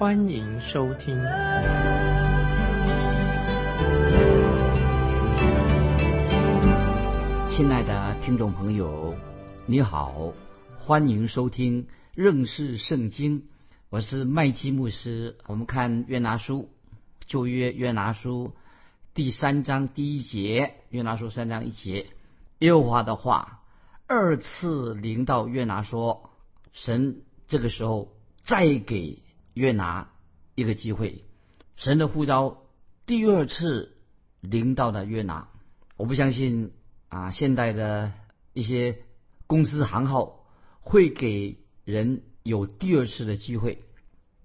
欢迎收听。亲爱的听众朋友，你好，欢迎收听认识圣经。我是麦基牧师。我们看约拿书，旧约约拿书。第三章第一节，约拿书三章一节，耶和华的话二次临到约拿说：“神这个时候再给约拿一个机会。”神的呼召第二次临到了约拿。我不相信啊，现代的一些公司行号会给人有第二次的机会，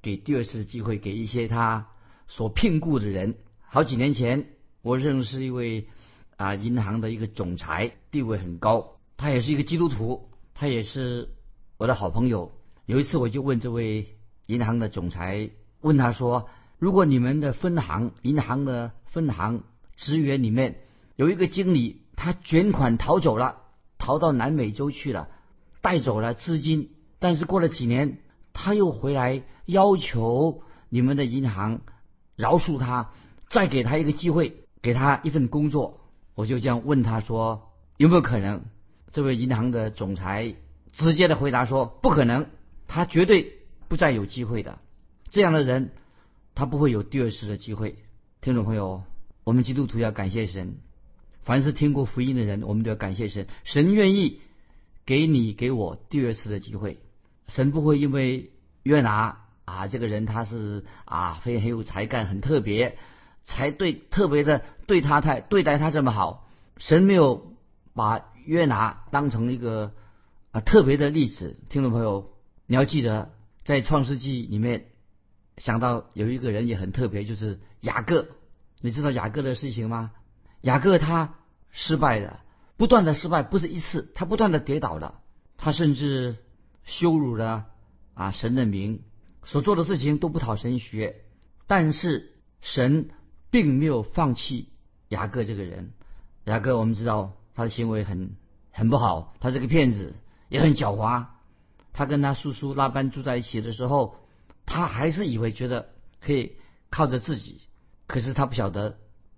给第二次的机会给一些他所聘雇的人。好几年前。我认识一位啊，银行的一个总裁，地位很高，他也是一个基督徒，他也是我的好朋友。有一次，我就问这位银行的总裁，问他说：“如果你们的分行，银行的分行职员里面有一个经理，他卷款逃走了，逃到南美洲去了，带走了资金，但是过了几年，他又回来要求你们的银行饶恕他，再给他一个机会。”给他一份工作，我就这样问他说有没有可能？这位银行的总裁直接的回答说不可能，他绝对不再有机会的。这样的人，他不会有第二次的机会。听众朋友，我们基督徒要感谢神，凡是听过福音的人，我们都要感谢神。神愿意给你给我第二次的机会，神不会因为约拿啊这个人他是啊非很有才干，很特别。才对，特别的对他太对待他这么好，神没有把约拿当成一个啊特别的例子。听众朋友，你要记得，在创世纪里面想到有一个人也很特别，就是雅各。你知道雅各的事情吗？雅各他失败了，不断的失败，不是一次，他不断的跌倒了，他甚至羞辱了啊神的名，所做的事情都不讨神学，但是神。并没有放弃雅各这个人。雅各，我们知道他的行为很很不好，他是个骗子，也很狡猾。他跟他叔叔拉班住在一起的时候，他还是以为觉得可以靠着自己。可是他不晓得，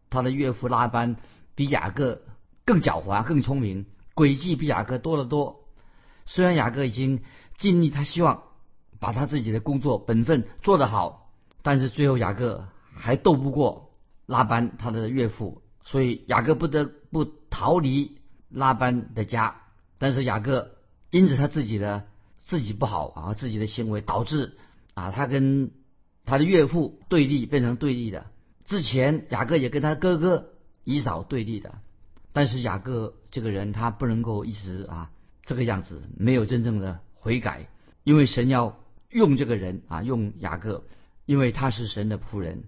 他的岳父拉班比雅各更狡猾、更聪明，诡计比雅各多得多。虽然雅各已经尽力，他希望把他自己的工作本分做得好，但是最后雅各还斗不过。拉班他的岳父，所以雅各不得不逃离拉班的家。但是雅各因此他自己的自己不好啊，自己的行为导致啊他跟他的岳父对立，变成对立的。之前雅各也跟他哥哥以扫对立的，但是雅各这个人他不能够一直啊这个样子，没有真正的悔改，因为神要用这个人啊用雅各，因为他是神的仆人。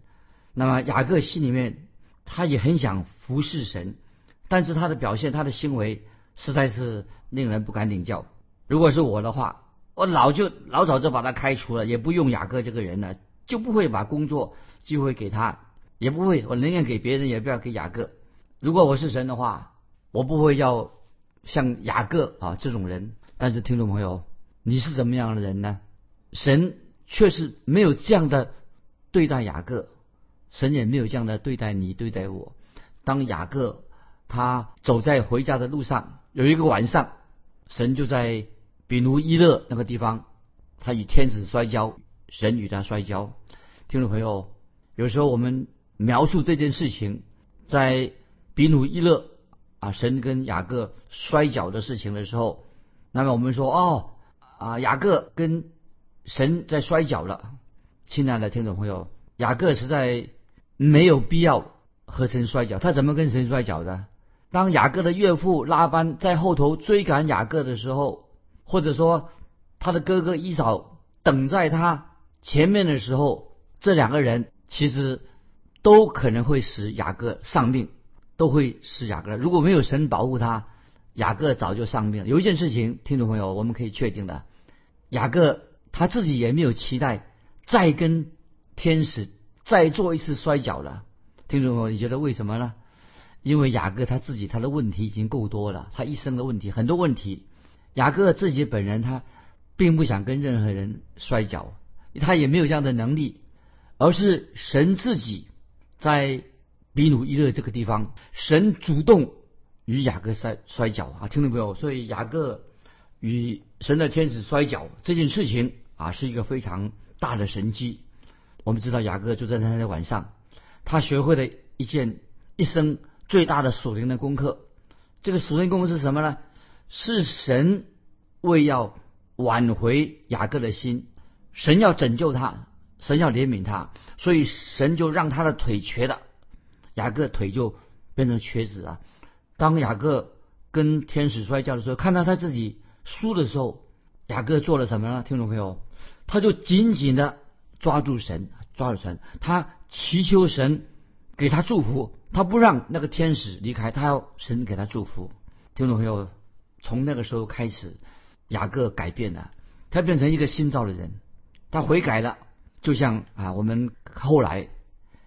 那么雅各心里面，他也很想服侍神，但是他的表现、他的行为实在是令人不敢领教。如果是我的话，我老就老早就把他开除了，也不用雅各这个人了，就不会把工作机会给他，也不会我宁愿给别人，也不要给雅各。如果我是神的话，我不会要像雅各啊这种人。但是听众朋友，你是怎么样的人呢？神却是没有这样的对待雅各。神也没有这样的对待你，对待我。当雅各他走在回家的路上，有一个晚上，神就在比努伊勒那个地方，他与天使摔跤，神与他摔跤。听众朋友，有时候我们描述这件事情，在比努伊勒啊，神跟雅各摔跤的事情的时候，那么我们说哦啊，雅各跟神在摔跤了。亲爱的听众朋友，雅各是在。没有必要和神摔跤，他怎么跟神摔跤的？当雅各的岳父拉班在后头追赶雅各的时候，或者说他的哥哥伊扫等在他前面的时候，这两个人其实都可能会使雅各丧命，都会使雅各。如果没有神保护他，雅各早就丧命。有一件事情，听众朋友，我们可以确定的，雅各他自己也没有期待再跟天使再做一次摔跤了。听众朋友，你觉得为什么呢？因为雅各他自己他的问题已经够多了，他一生的问题很多问题。雅各自己本人他并不想跟任何人摔跤，他也没有这样的能力，而是神自己在比努伊勒这个地方，神主动与雅各摔摔跤啊，听到没有？所以雅各与神的天使摔跤这件事情啊，是一个非常大的神迹。我们知道雅各就在那天晚上，他学会了一件一生。最大的属灵的功课，这个属灵功课是什么呢？是神为要挽回雅各的心，神要拯救他，神要怜悯他，所以神就让他的腿瘸了，雅各腿就变成瘸子了。当雅各跟天使摔跤的时候，看到他自己输的时候，雅各做了什么呢？听众朋友，他就紧紧的抓住神，抓住神，他祈求神给他祝福。他不让那个天使离开，他要神给他祝福。听众朋友，从那个时候开始，雅各改变了，他变成一个新造的人，他悔改了。就像啊，我们后来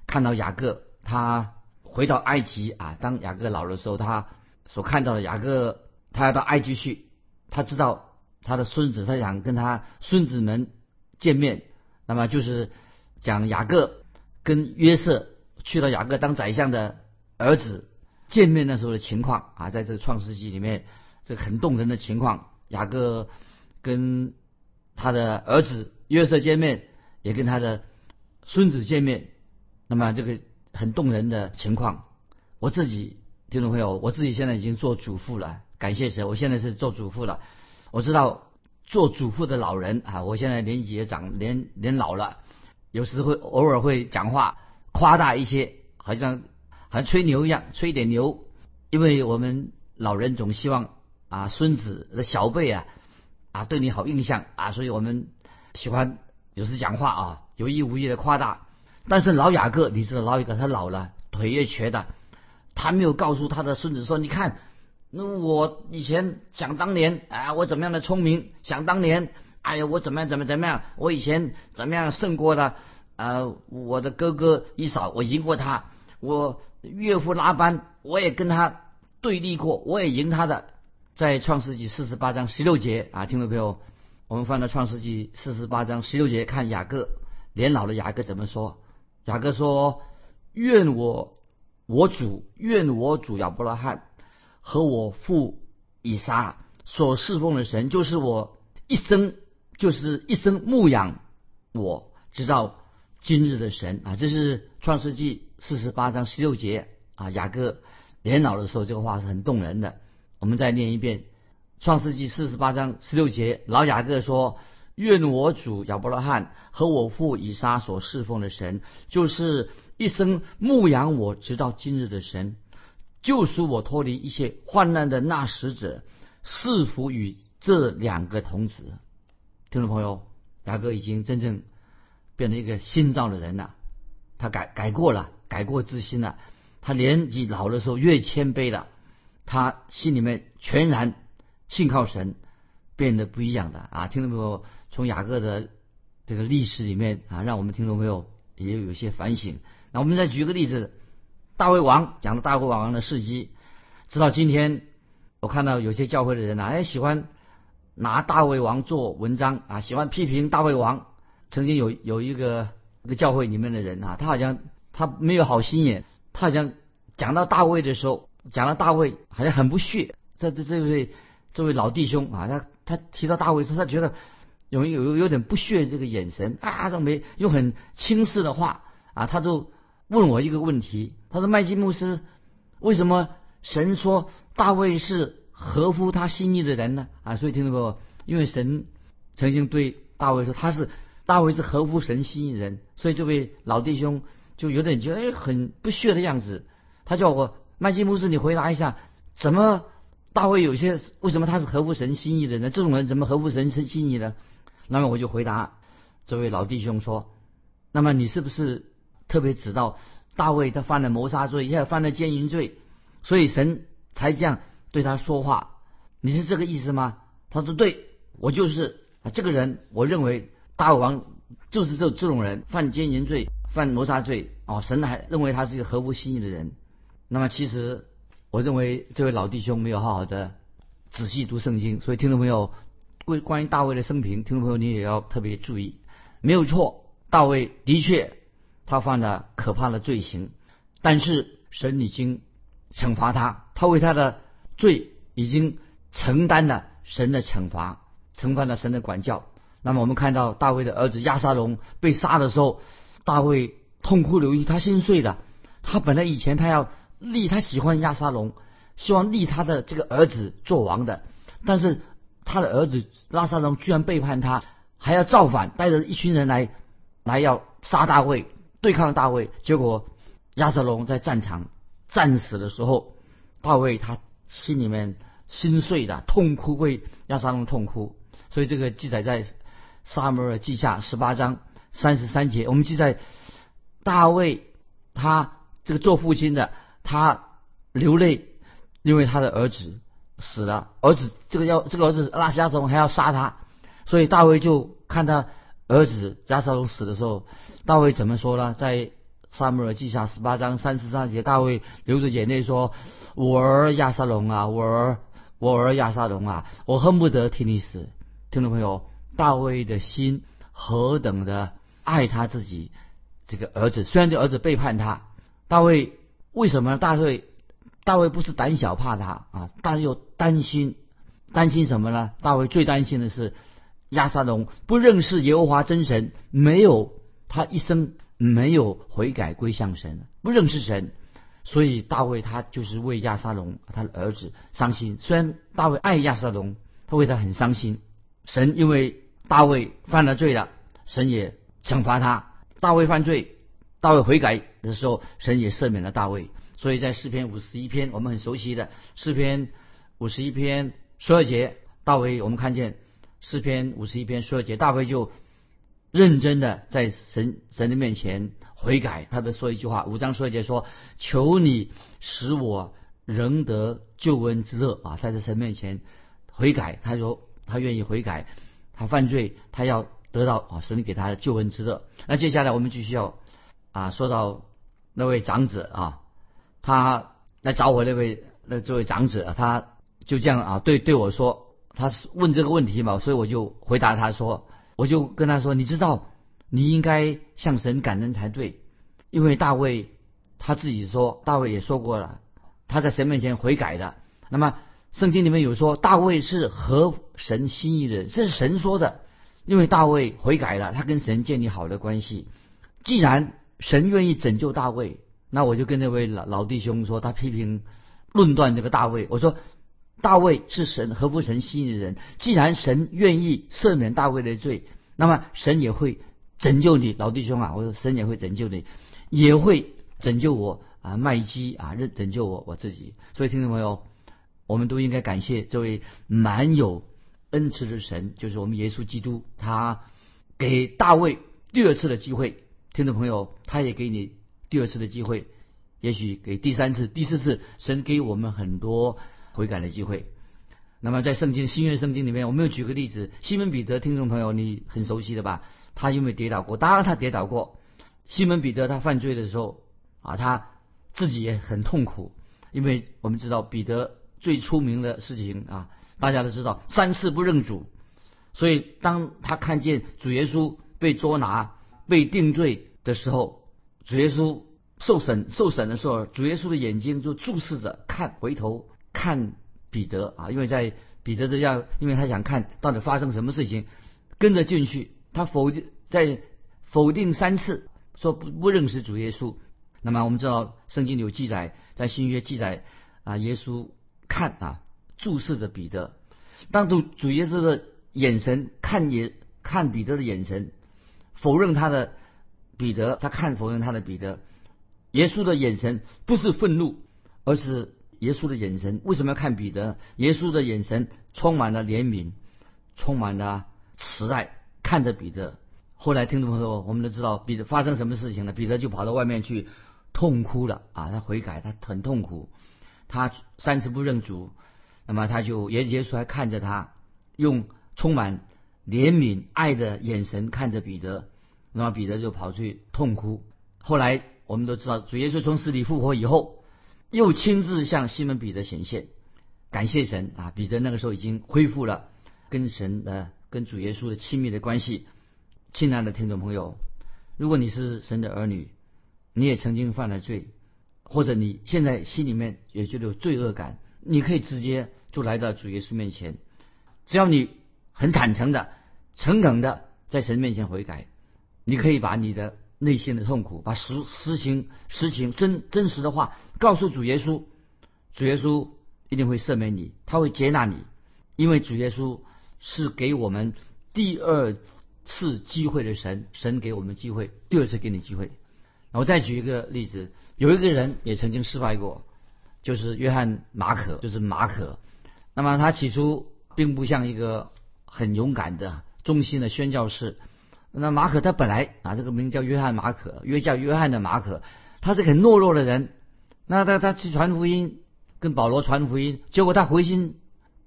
看到雅各，他回到埃及啊，当雅各老的时候，他所看到的雅各，他要到埃及去，他知道他的孙子，他想跟他孙子们见面，那么就是讲雅各跟约瑟。去了雅各当宰相的儿子见面那时候的情况啊，在这个创世纪里面，这很动人的情况。雅各跟他的儿子约瑟见面，也跟他的孙子见面，那么这个很动人的情况。我自己听众朋友，我自己现在已经做主妇了，感谢神，我现在是做主妇了。我知道做主妇的老人啊，我现在年纪也长，年年老了，有时会偶尔会讲话。夸大一些，好像好像吹牛一样，吹一点牛。因为我们老人总希望啊，孙子的小辈啊啊对你好印象啊，所以我们喜欢有时讲话啊有意无意的夸大。但是老雅各，你知道老雅各他老了，腿也瘸的，他没有告诉他的孙子说：“你看，那我以前想当年啊，我怎么样的聪明？想当年，哎呀，我怎么样怎么怎么样？我以前怎么样胜过了？”呃，我的哥哥一嫂，我赢过他；我岳父拉班，我也跟他对立过，我也赢他的。在创世纪四十八章十六节啊，听众朋友，我们翻到创世纪四十八章十六节，看雅各年老的雅各怎么说？雅各说：“愿我我主，愿我主亚伯拉罕和我父以撒所侍奉的神，就是我一生，就是一生牧养我，直到。”今日的神啊，这是创世纪四十八章十六节啊。雅各年老的时候，这个话是很动人的。我们再念一遍创世纪四十八章十六节。老雅各说：“愿我主亚伯拉罕和我父以撒所侍奉的神，就是一生牧养我直到今日的神，救赎我脱离一切患难的那使者，是否与这两个童子。”听众朋友，雅各已经真正。变成一个新造的人了，他改改过了，改过自新了。他年纪老的时候越谦卑了，他心里面全然信靠神，变得不一样的啊！听众朋友，从雅各的这个历史里面啊，让我们听众朋友也有一些反省。那我们再举个例子，大卫王讲的大卫王的事迹，直到今天，我看到有些教会的人呢，哎，喜欢拿大卫王做文章啊，喜欢批评大卫王。曾经有有一个一个教会里面的人啊，他好像他没有好心眼，他好像讲到大卫的时候，讲到大卫好像很不屑。这这这位这位老弟兄啊，他他提到大卫时，他觉得有有有点不屑这个眼神啊，这没用很轻视的话啊，他就问我一个问题，他说麦基牧师，为什么神说大卫是合乎他心意的人呢？啊，所以听到不？因为神曾经对大卫说他是。大卫是合乎神心意人，所以这位老弟兄就有点觉得哎很不屑的样子。他叫我麦基牧师，你回答一下，怎么大卫有些为什么他是合乎神心意的呢？这种人怎么合乎神神心意呢？那么我就回答这位老弟兄说：那么你是不是特别知道大卫他犯了谋杀罪，也犯了奸淫罪，所以神才这样对他说话。你是这个意思吗？他说：“对，我就是啊，这个人，我认为大王就是这这种人，犯奸淫罪，犯谋杀罪。哦，神还认为他是一个合乎心意的人。那么其实，我认为这位老弟兄没有好好的仔细读圣经，所以听众朋友，关关于大卫的生平，听众朋友你也要特别注意。没有错，大卫的确他犯了可怕的罪行，但是神已经惩罚他，他为他的罪已经。”承担了神的惩罚，承担了神的管教。那么我们看到大卫的儿子亚沙龙被杀的时候，大卫痛哭流涕，他心碎了。他本来以前他要立，他喜欢亚沙龙，希望立他的这个儿子做王的。但是他的儿子拉沙龙居然背叛他，还要造反，带着一群人来来要杀大卫，对抗大卫。结果亚沙龙在战场战死的时候，大卫他心里面。心碎的痛哭，为亚沙龙痛哭，所以这个记载在撒母耳记下十八章三十三节。我们记载大卫他这个做父亲的，他流泪，因为他的儿子死了，儿子这个要这个儿子拉西亚龙还要杀他，所以大卫就看他儿子亚沙龙死的时候，大卫怎么说呢？在撒母耳记下十八章三十三节，大卫流着眼泪说：“我儿亚沙龙啊，我儿。”我儿亚沙龙啊，我恨不得替你死。听众朋友，大卫的心何等的爱他自己这个儿子，虽然这儿子背叛他，大卫为什么呢？大卫大卫不是胆小怕他啊，但又担心，担心什么呢？大卫最担心的是亚沙龙不认识耶和华真神，没有他一生没有悔改归向神，不认识神。所以大卫他就是为亚沙龙他的儿子伤心。虽然大卫爱亚沙龙，他为他很伤心。神因为大卫犯了罪了，神也惩罚他。大卫犯罪，大卫悔改的时候，神也赦免了大卫。所以在诗篇五十一篇，我们很熟悉的诗篇五十一篇十二节，大卫我们看见诗篇五十一篇十二节，大卫就认真的在神神的面前。悔改，他的说一句话，五章十二节说：“求你使我仍得救恩之乐啊！”他在神面前悔改，他说他愿意悔改，他犯罪，他要得到啊神给他的救恩之乐。那接下来我们就需要啊说到那位长子啊，他来找我那位那这位长子，他就这样啊对对我说，他问这个问题嘛，所以我就回答他说，我就跟他说，你知道。你应该向神感恩才对，因为大卫他自己说，大卫也说过了，他在神面前悔改的。那么圣经里面有说，大卫是合神心意的人，这是神说的。因为大卫悔改了，他跟神建立好的关系。既然神愿意拯救大卫，那我就跟那位老老弟兄说，他批评论断这个大卫，我说大卫是神合乎神心意的人。既然神愿意赦免大卫的罪，那么神也会。拯救你，老弟兄啊！我说神也会拯救你，也会拯救我啊！麦基啊，拯拯救我我自己。所以听众朋友，我们都应该感谢这位满有恩慈的神，就是我们耶稣基督，他给大卫第二次的机会。听众朋友，他也给你第二次的机会，也许给第三次、第四次，神给我们很多悔改的机会。那么在圣经新约圣经里面，我们又举个例子，西门彼得，听众朋友你很熟悉的吧？他因为跌倒过，当然他跌倒过。西门彼得他犯罪的时候啊，他自己也很痛苦，因为我们知道彼得最出名的事情啊，大家都知道三次不认主。所以当他看见主耶稣被捉拿、被定罪的时候，主耶稣受审受审的时候，主耶稣的眼睛就注视着看，回头看彼得啊，因为在彼得这样，因为他想看到底发生什么事情，跟着进去。他否定在否定三次，说不不认识主耶稣。那么我们知道圣经有记载，在新约记载啊，耶稣看啊注视着彼得，当主主耶稣的眼神看也看彼得的眼神，否认他的彼得，他看否认他的彼得。耶稣的眼神不是愤怒，而是耶稣的眼神为什么要看彼得？耶稣的眼神充满了怜悯，充满了慈爱。看着彼得，后来听众朋友，我们都知道彼得发生什么事情了。彼得就跑到外面去痛哭了啊！他悔改，他很痛苦，他三次不认主。那么他就耶耶稣还看着他，用充满怜悯爱的眼神看着彼得。那么彼得就跑去痛哭。后来我们都知道，主耶稣从死里复活以后，又亲自向西门彼得显现，感谢神啊！彼得那个时候已经恢复了跟神的、跟主耶稣的亲密的关系。亲爱的听众朋友，如果你是神的儿女，你也曾经犯了罪，或者你现在心里面也觉得有罪恶感，你可以直接就来到主耶稣面前，只要你很坦诚的、诚恳的在神面前悔改，你可以把你的内心的痛苦，把实实情、实情真真实的话告诉主耶稣，主耶稣一定会赦免你，他会接纳你，因为主耶稣是给我们第二。次机会的神，神给我们机会，第二次给你机会。我再举一个例子，有一个人也曾经失败过，就是约翰马可，就是马可。那么他起初并不像一个很勇敢的、忠心的宣教士。那马可他本来啊，这个名叫约翰马可，约叫约翰的马可，他是很懦弱的人。那他他去传福音，跟保罗传福音，结果他回心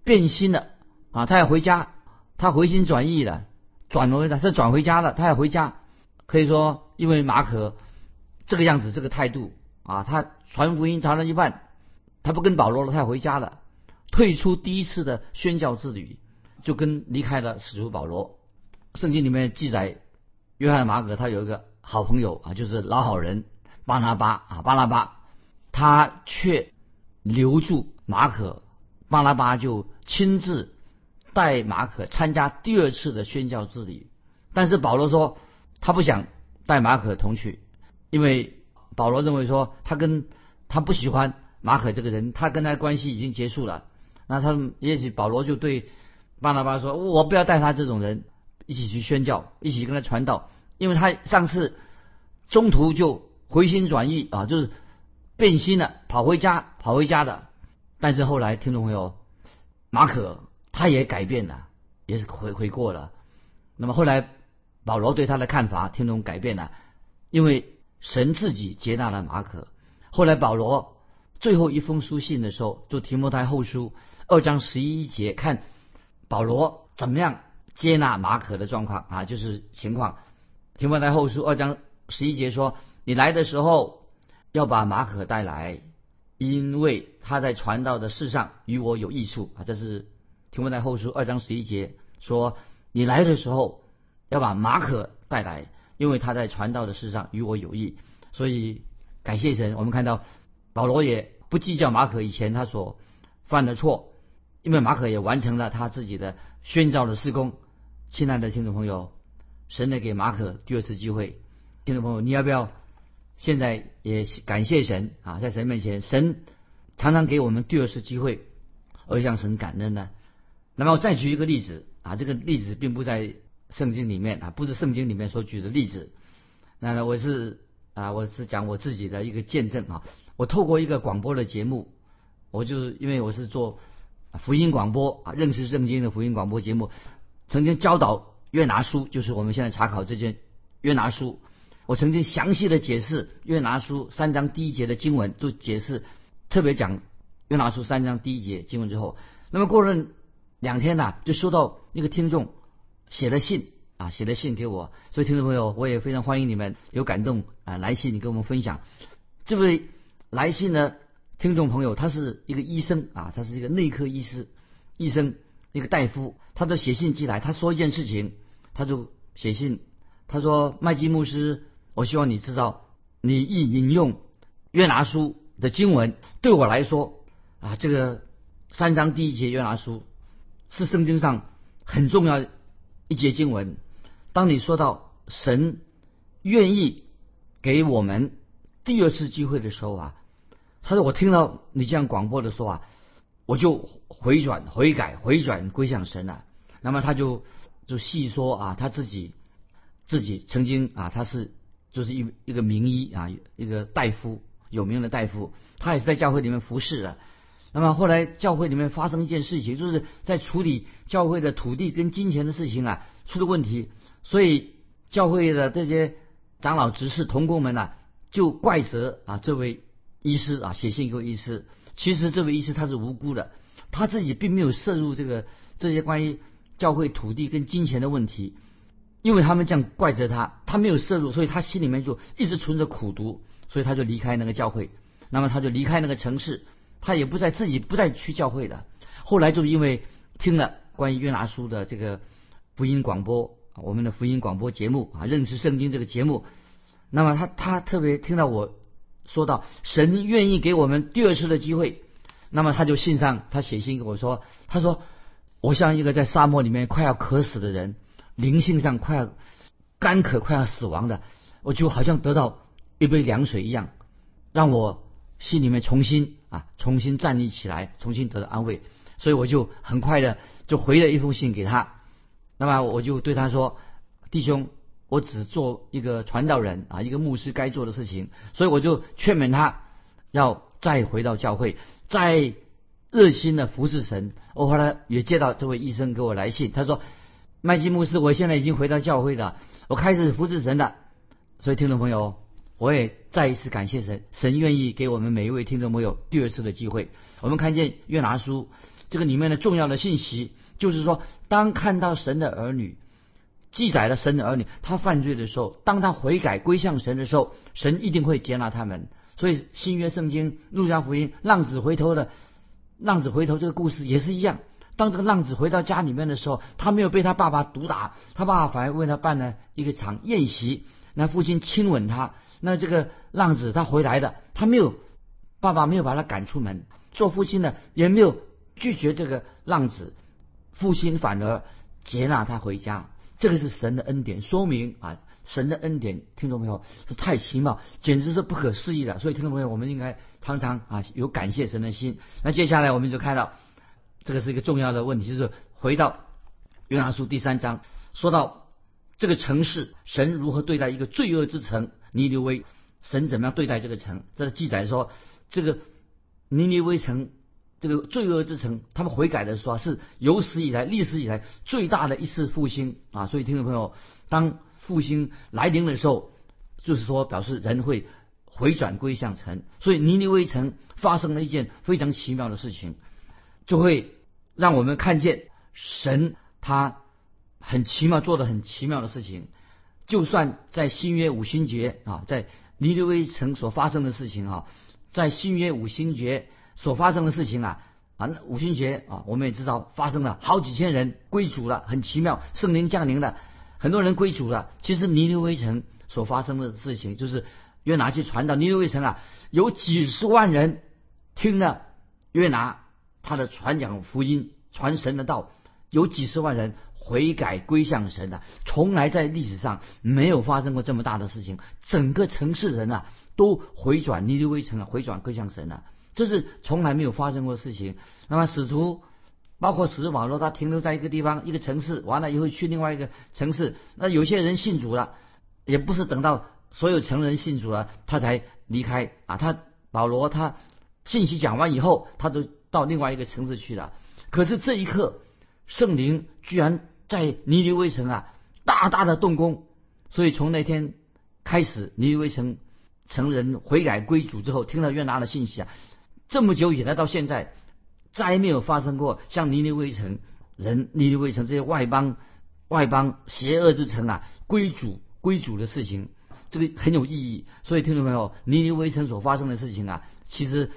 变心了啊，他要回家，他回心转意了。转回他，他转回家了。他要回家，可以说，因为马可这个样子，这个态度啊，他传福音传了一半，他不跟保罗了，他要回家了，退出第一次的宣教之旅，就跟离开了使徒保罗。圣经里面记载，约翰马可他有一个好朋友啊，就是老好人巴拿巴啊，巴拿巴，他却留住马可，巴拿巴就亲自。带马可参加第二次的宣教之旅，但是保罗说他不想带马可同去，因为保罗认为说他跟他不喜欢马可这个人，他跟他关系已经结束了。那他也许保罗就对巴拿巴说：“我不要带他这种人一起去宣教，一起跟他传道，因为他上次中途就回心转意啊，就是变心了，跑回家，跑回家的。但是后来听众朋友，马可。”他也改变了，也是回回过了。那么后来，保罗对他的看法听众改变了，因为神自己接纳了马可。后来保罗最后一封书信的时候，就提摩太后书二章十一节，看保罗怎么样接纳马可的状况啊，就是情况。提摩太后书二章十一节说：“你来的时候要把马可带来，因为他在传道的事上与我有益处啊。”这是。提摩太后书二章十一节说：“你来的时候要把马可带来，因为他在传道的事上与我有益。”所以感谢神，我们看到保罗也不计较马可以前他所犯的错，因为马可也完成了他自己的宣召的施工。亲爱的听众朋友，神呢给马可第二次机会。听众朋友，你要不要现在也感谢神啊？在神面前，神常常给我们第二次机会，而向神感恩呢？那么我再举一个例子啊，这个例子并不在圣经里面啊，不是圣经里面所举的例子。那我是啊，我是讲我自己的一个见证啊。我透过一个广播的节目，我就因为我是做福音广播啊，认识圣经的福音广播节目，曾经教导约拿书，就是我们现在查考这件约拿书。我曾经详细的解释约拿书三章第一节的经文，就解释特别讲约拿书三章第一节经文之后，那么过了。两天呐，就收到一个听众写的信啊，写的信给我。所以听众朋友，我也非常欢迎你们有感动啊来信，你跟我们分享。这位来信呢听众朋友，他是一个医生啊，他是一个内科医师，医生一个大夫。他就写信寄来，他说一件事情，他就写信，他说麦基牧师，我希望你知道，你一引用约拿书的经文，对我来说啊，这个三章第一节约拿书。是圣经上很重要一节经文。当你说到神愿意给我们第二次机会的时候啊，他说我听到你这样广播的时候啊，我就回转悔改回转归向神了。那么他就就细说啊，他自己自己曾经啊，他是就是一一个名医啊，一个大夫有名的大夫，他也是在教会里面服侍的。那么后来教会里面发生一件事情，就是在处理教会的土地跟金钱的事情啊出了问题，所以教会的这些长老、执事、同工们呐，就怪责啊这位医师啊，写信给医师。其实这位医师他是无辜的，他自己并没有涉入这个这些关于教会土地跟金钱的问题，因为他们这样怪责他，他没有涉入，所以他心里面就一直存着苦毒，所以他就离开那个教会。那么他就离开那个城市，他也不再自己不再去教会的。后来就因为听了关于约拿书的这个福音广播，我们的福音广播节目啊，认识圣经这个节目，那么他他特别听到我说到神愿意给我们第二次的机会，那么他就信上他写信给我说，他说我像一个在沙漠里面快要渴死的人，灵性上快要干渴快要死亡的，我就好像得到一杯凉水一样，让我。心里面重新啊，重新站立起来，重新得到安慰，所以我就很快的就回了一封信给他。那么我就对他说：“弟兄，我只做一个传道人啊，一个牧师该做的事情。”所以我就劝勉他要再回到教会，再热心的服侍神。我后来也接到这位医生给我来信，他说：“麦基牧师，我现在已经回到教会了，我开始服侍神了。”所以听众朋友。我也再一次感谢神，神愿意给我们每一位听众朋友第二次的机会。我们看见约拿书这个里面的重要的信息，就是说，当看到神的儿女记载了神的儿女他犯罪的时候，当他悔改归向神的时候，神一定会接纳他们。所以新约圣经路加福音浪子回头的浪子回头这个故事也是一样。当这个浪子回到家里面的时候，他没有被他爸爸毒打，他爸爸反而为他办了一个场宴席，那父亲亲吻他。那这个浪子他回来的，他没有爸爸没有把他赶出门，做父亲的也没有拒绝这个浪子，父亲反而接纳他回家，这个是神的恩典，说明啊神的恩典，听众朋友是太奇妙，简直是不可思议的。所以听众朋友，我们应该常常啊有感谢神的心。那接下来我们就看到这个是一个重要的问题，就是回到约拿书第三章，说到这个城市，神如何对待一个罪恶之城。尼尼微，神怎么样对待这个城？这记载说，这个尼尼微城，这个罪恶之城，他们悔改的时候是有史以来、历史以来最大的一次复兴啊！所以听众朋友，当复兴来临的时候，就是说表示人会回转归向神。所以尼尼微城发生了一件非常奇妙的事情，就会让我们看见神他很奇妙做的很奇妙的事情。就算在新约五星节啊，在尼尼微城所发生的事情啊，在新约五星节所发生的事情啊啊，五星节啊，我们也知道发生了好几千人归主了，很奇妙，圣灵降临了，很多人归主了。其实尼尼微城所发生的事情，就是约拿去传到尼尼微城啊，有几十万人听了约拿他的传讲福音、传神的道，有几十万人。悔改归向神的，从来在历史上没有发生过这么大的事情。整个城市人啊，都回转尼尼微城啊，回转归向神了，这是从来没有发生过的事情。那么使徒，包括使徒保罗，他停留在一个地方、一个城市，完了以后去另外一个城市。那有些人信主了，也不是等到所有成人信主了，他才离开啊。他保罗他信息讲完以后，他都到另外一个城市去了。可是这一刻，圣灵居然。在尼尼微城啊，大大的动工，所以从那天开始，尼尼微城成人悔改归主之后，听了约拿的信息啊，这么久以来到现在，再没有发生过像尼尼微城人、尼尼微城这些外邦、外邦邪恶之城啊归主归主的事情，这个很有意义。所以听众朋友，尼尼微城所发生的事情啊，其实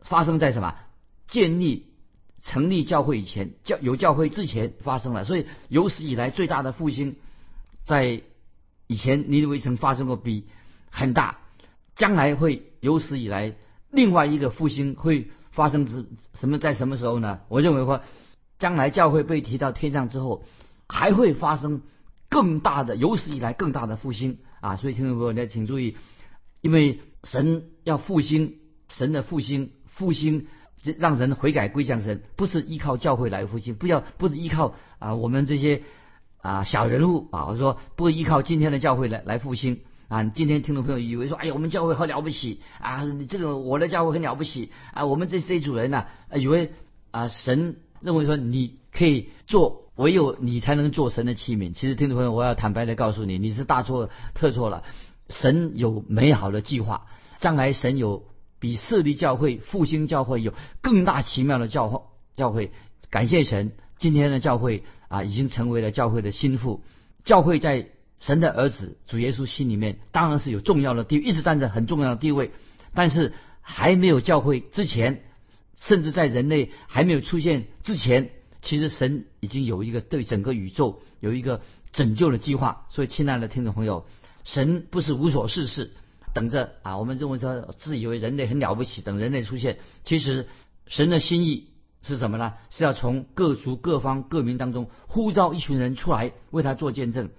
发生在什么？建立。成立教会以前，教有教会之前发生了，所以有史以来最大的复兴，在以前尼尼微城发生过，比很大，将来会有史以来另外一个复兴会发生之什么在什么时候呢？我认为说，将来教会被提到天上之后，还会发生更大的有史以来更大的复兴啊！所以听众朋友，家请注意，因为神要复兴，神的复兴复兴。让人悔改归向神，不是依靠教会来复兴，不要不是依靠啊我们这些啊小人物啊，我说不依靠今天的教会来来复兴啊。今天听众朋友以为说，哎呀，我们教会好了不起啊，你这个我的教会很了不起啊，我们这这主人呢，以为啊神认为说你可以做唯有你才能做神的器皿。其实，听众朋友，我要坦白的告诉你，你是大错特错了。神有美好的计划，将来神有比设立教会、复兴教会有更大奇妙的教会。教会感谢神，今天的教会啊，已经成为了教会的心腹。教会在神的儿子主耶稣心里面，当然是有重要的地位，一直站在很重要的地位。但是还没有教会之前，甚至在人类还没有出现之前，其实神已经有一个对整个宇宙有一个拯救的计划。所以，亲爱的听众朋友，神不是无所事事，等着啊！我们认为说自以为人类很了不起，等人类出现，其实神的心意是什么呢？是要从各族各方各民当中呼召一群人出来为他做见证。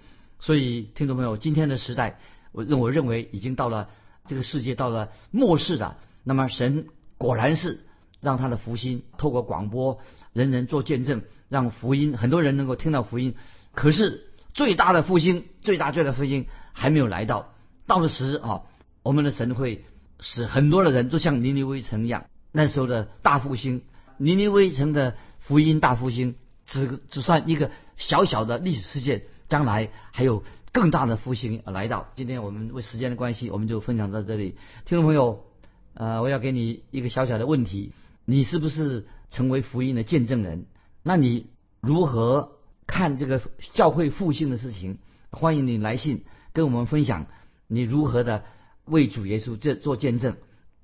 所以，听众朋友，今天的时代，我认我认为已经到了。这个世界到了末世了，那么神果然是让他的福音透过广播，人人做见证，让福音很多人能够听到福音。可是最大的复兴，最大最大的复兴还没有来到。到了时啊，我们的神会使很多的人都像尼尼微城一样，那时候的大复兴，尼尼微城的福音大复兴，只只算一个小小的历史事件，将来还有。更大的复兴来到，今天我们为时间的关系，我们就分享到这里。听众朋友，呃，我要给你一个小小的问题：你是不是成为福音的见证人？那你如何看这个教会复兴的事情？欢迎你来信跟我们分享你如何的为主耶稣这做见证。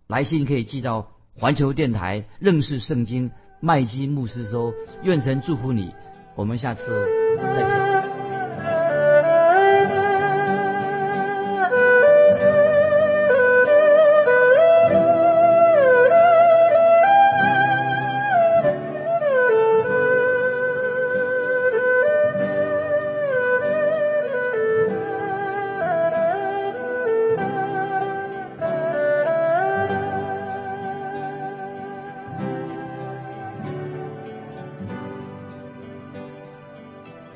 来信可以寄到环球电台认识圣经麦基牧师收。愿神祝福你，我们下次再见。